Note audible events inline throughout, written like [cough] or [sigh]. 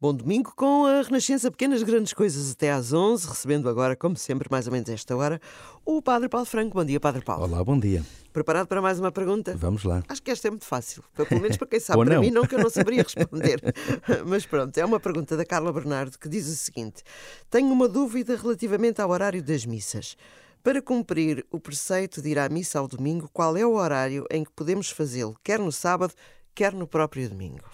Bom domingo com a Renascença Pequenas Grandes Coisas até às 11, recebendo agora, como sempre, mais ou menos esta hora, o Padre Paulo Franco. Bom dia, Padre Paulo. Olá, bom dia. Preparado para mais uma pergunta? Vamos lá. Acho que esta é muito fácil, pelo menos para quem sabe. para mim não, que eu não saberia [laughs] responder. Mas pronto, é uma pergunta da Carla Bernardo que diz o seguinte: Tenho uma dúvida relativamente ao horário das missas. Para cumprir o preceito de ir à missa ao domingo, qual é o horário em que podemos fazê-lo, quer no sábado, quer no próprio domingo?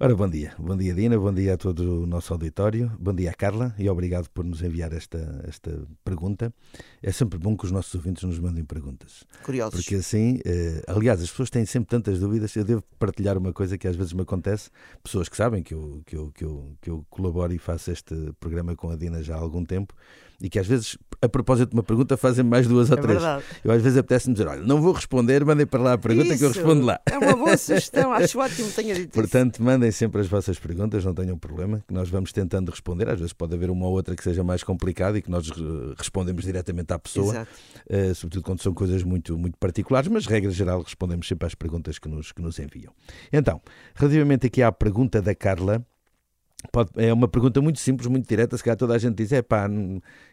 Ora, bom dia. Bom dia, Dina. Bom dia a todo o nosso auditório. Bom dia, Carla. E obrigado por nos enviar esta, esta pergunta. É sempre bom que os nossos ouvintes nos mandem perguntas. Curiosos. Porque assim, eh, aliás, as pessoas têm sempre tantas dúvidas. Eu devo partilhar uma coisa que às vezes me acontece. Pessoas que sabem que eu, que eu, que eu, que eu colaboro e faço este programa com a Dina já há algum tempo e que às vezes, a propósito de uma pergunta, fazem mais duas ou é três. Verdade. Eu às vezes apetece-me dizer: olha, não vou responder, mandem para lá a pergunta isso. que eu respondo lá. É uma boa sugestão, [laughs] acho ótimo que tenha dito Portanto, mandem sempre as vossas perguntas, não tenham problema, que nós vamos tentando responder. Às vezes pode haver uma ou outra que seja mais complicada e que nós respondemos diretamente à pessoa, uh, sobretudo quando são coisas muito, muito particulares, mas, regra geral, respondemos sempre às perguntas que nos, que nos enviam. Então, relativamente aqui à pergunta da Carla. Pode, é uma pergunta muito simples, muito direta. Se calhar toda a gente diz: é pá,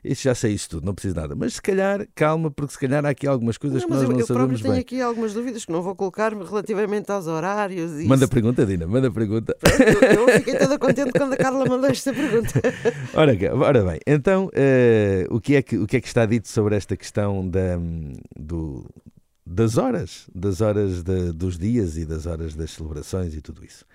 isso já sei isso tudo, não preciso nada. Mas se calhar, calma, porque se calhar há aqui algumas coisas não, que nós eu, não eu sabemos bem. Eu tenho aqui algumas dúvidas que não vou colocar relativamente aos horários. E manda isso. pergunta, Dina, manda pergunta. Eu, eu, fiquei toda contente quando a Carla mandou esta pergunta. [laughs] ora, ora bem, então uh, o, que é que, o que é que está dito sobre esta questão da, do, das horas, das horas de, dos dias e das horas das celebrações e tudo isso?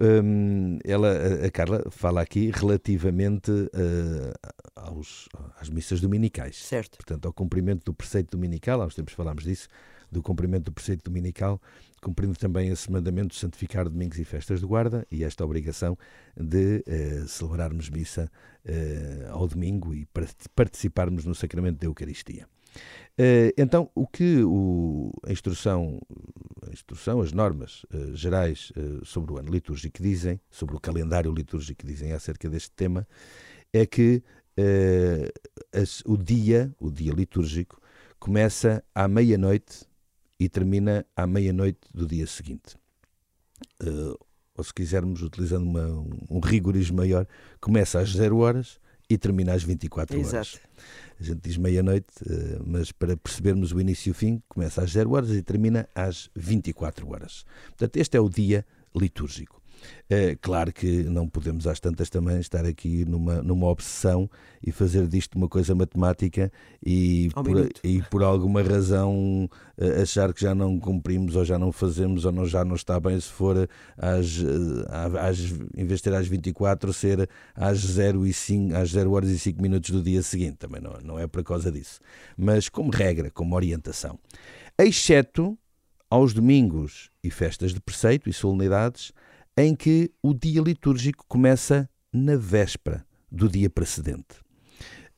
Um, ela, a Carla fala aqui relativamente uh, aos, às missas dominicais. Certo. Portanto, ao cumprimento do preceito dominical, há uns tempos falámos disso, do cumprimento do preceito dominical, cumprindo também esse mandamento de santificar domingos e festas de guarda e esta obrigação de uh, celebrarmos missa uh, ao domingo e participarmos no sacramento da Eucaristia. Uh, então, o que o, a instrução, a instrução, as normas uh, gerais uh, sobre o ano litúrgico dizem, sobre o calendário litúrgico dizem acerca deste tema, é que as, o dia, o dia litúrgico, começa à meia-noite e termina à meia-noite do dia seguinte. ou se quisermos, utilizando uma, um rigorismo maior, começa às zero horas e termina às 24 horas. Exato. A gente diz meia-noite, mas para percebermos o início e o fim, começa às 0 horas e termina às 24 horas. Portanto, este é o dia litúrgico. É, claro que não podemos às tantas também estar aqui numa, numa obsessão e fazer disto uma coisa matemática e, por, e por alguma razão achar que já não cumprimos ou já não fazemos ou não, já não está bem se for às, às, em vez de ser às 24 ser às 0, e 5, às 0 horas e 5 minutos do dia seguinte. Também não, não é por causa disso. Mas como regra, como orientação. Exceto aos domingos e festas de preceito e solenidades em que o dia litúrgico começa na véspera do dia precedente.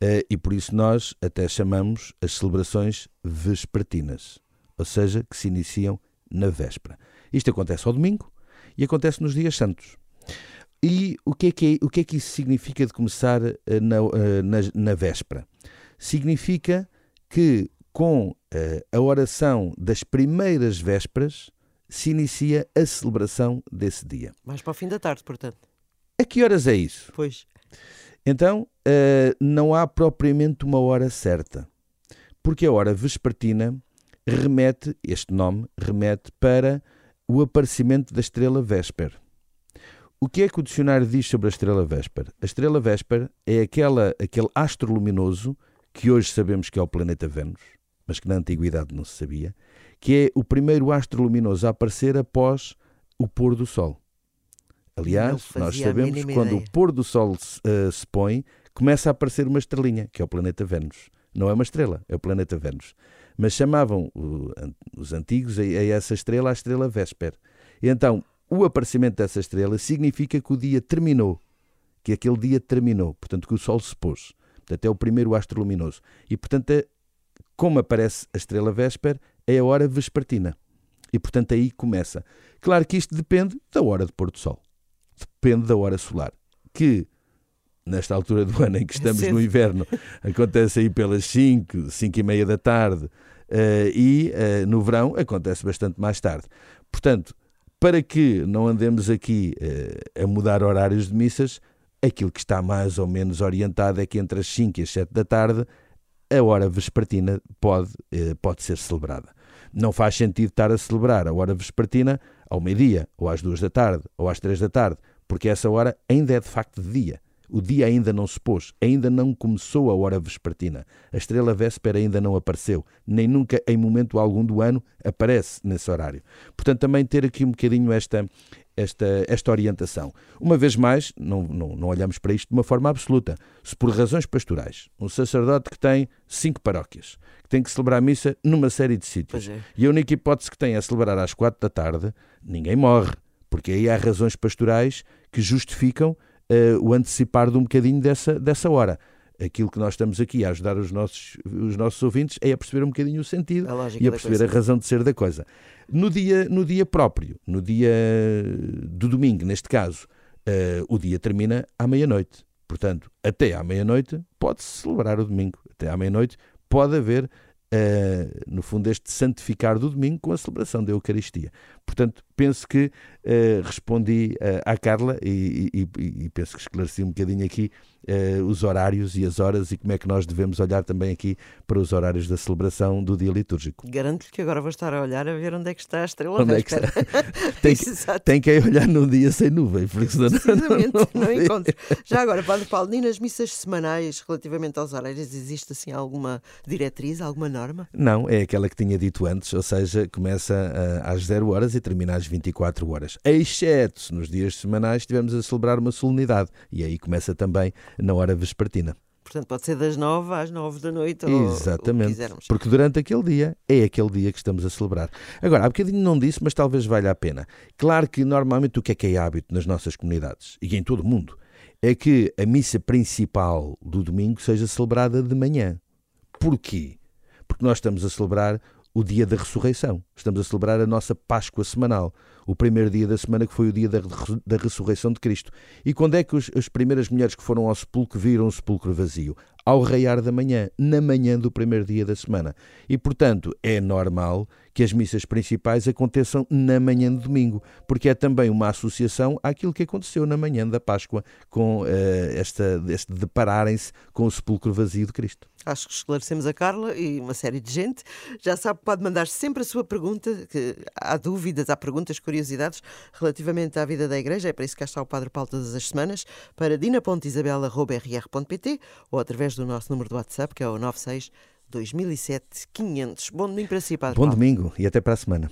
Uh, e por isso nós até chamamos as celebrações vespertinas, ou seja, que se iniciam na véspera. Isto acontece ao domingo e acontece nos dias santos. E o que é que, é, o que, é que isso significa de começar uh, na, uh, na, na, véspera? Significa que com a oração das primeiras vésperas se inicia a celebração desse dia. Mais para o fim da tarde, portanto. A que horas é isso? Pois. Então, uh, não há propriamente uma hora certa, porque a hora vespertina remete, este nome remete para o aparecimento da estrela Vésper. O que é que o dicionário diz sobre a estrela Vésper? A estrela Vésper é aquela, aquele astro luminoso que hoje sabemos que é o planeta Vênus, mas que na antiguidade não se sabia, que é o primeiro astro luminoso a aparecer após o pôr do sol. Aliás, nós sabemos que quando ideia. o pôr do sol se, uh, se põe, começa a aparecer uma estrelinha, que é o planeta Vênus. Não é uma estrela, é o planeta Vênus. Mas chamavam uh, os antigos a, a, essa estrela a estrela Vésper. E então, o aparecimento dessa estrela significa que o dia terminou, que aquele dia terminou, portanto, que o sol se pôs. Portanto, é o primeiro astro luminoso. E, portanto, é, como aparece a estrela Vésper, é a hora vespertina. E, portanto, aí começa. Claro que isto depende da hora de pôr do sol. Depende da hora solar. Que, nesta altura do ano em que estamos no inverno, [laughs] acontece aí pelas 5, 5 e meia da tarde. Uh, e uh, no verão acontece bastante mais tarde. Portanto, para que não andemos aqui uh, a mudar horários de missas, aquilo que está mais ou menos orientado é que entre as 5 e as 7 da tarde a hora vespertina pode, pode ser celebrada. Não faz sentido estar a celebrar a hora vespertina ao meio-dia, ou às 2 da tarde, ou às 3 da tarde, porque essa hora ainda é de facto de dia. O dia ainda não se pôs, ainda não começou a hora vespertina. A estrela véspera ainda não apareceu, nem nunca em momento algum do ano aparece nesse horário. Portanto, também ter aqui um bocadinho esta, esta, esta orientação. Uma vez mais, não, não, não olhamos para isto de uma forma absoluta. Se por razões pastorais, um sacerdote que tem cinco paróquias, que tem que celebrar a missa numa série de sítios, é. e a única hipótese que tem é celebrar às quatro da tarde, ninguém morre, porque aí há razões pastorais que justificam uh, o antecipar de um bocadinho dessa, dessa hora. Aquilo que nós estamos aqui a ajudar os nossos, os nossos ouvintes é a perceber um bocadinho o sentido e a perceber a razão de ser da coisa. No dia, no dia próprio, no dia do domingo, neste caso, uh, o dia termina à meia-noite. Portanto, até à meia-noite pode-se celebrar o domingo. Até à meia-noite pode haver Uh, no fundo, este santificar do domingo com a celebração da Eucaristia. Portanto, penso que uh, respondi uh, à Carla e, e, e, penso que esclareci um bocadinho aqui os horários e as horas e como é que nós devemos olhar também aqui para os horários da celebração do dia litúrgico. Garanto-lhe que agora vou estar a olhar a ver onde é que está a estrela onde é que está? [laughs] tem, [laughs] que, tem que olhar num dia sem nuvem, porque senão Precisamente, não, não, não encontro. Já agora, Padre Paulo, e nas missas semanais, relativamente aos horários, existe assim alguma diretriz, alguma norma? Não, é aquela que tinha dito antes, ou seja, começa uh, às 0 horas e termina às 24 horas. Exceto se nos dias semanais estivermos a celebrar uma solenidade. E aí começa também na hora vespertina. Portanto, pode ser das 9 às 9 da noite. Exatamente. Ou, porque durante aquele dia é aquele dia que estamos a celebrar. Agora, há bocadinho não disse, mas talvez valha a pena. Claro que normalmente o que é que é hábito nas nossas comunidades e em todo o mundo é que a missa principal do domingo seja celebrada de manhã. Porquê? Porque nós estamos a celebrar o dia da ressurreição. Estamos a celebrar a nossa Páscoa semanal, o primeiro dia da semana que foi o dia da, da ressurreição de Cristo. E quando é que os, as primeiras mulheres que foram ao sepulcro viram o sepulcro vazio? Ao raiar da manhã, na manhã do primeiro dia da semana. E, portanto, é normal que as missas principais aconteçam na manhã de domingo, porque é também uma associação àquilo que aconteceu na manhã da Páscoa, com uh, esta, este depararem-se com o sepulcro vazio de Cristo. Acho que esclarecemos a Carla e uma série de gente. Já sabe, pode mandar sempre a sua pergunta, que há dúvidas, há perguntas, curiosidades relativamente à vida da Igreja. É para isso que cá está o Padre Paulo todas as semanas, para dina.isabela.rr.pt ou através do nosso número do WhatsApp, que é o 96 2007 500. Bom domingo para si, Padre Bom Paulo. domingo e até para a semana.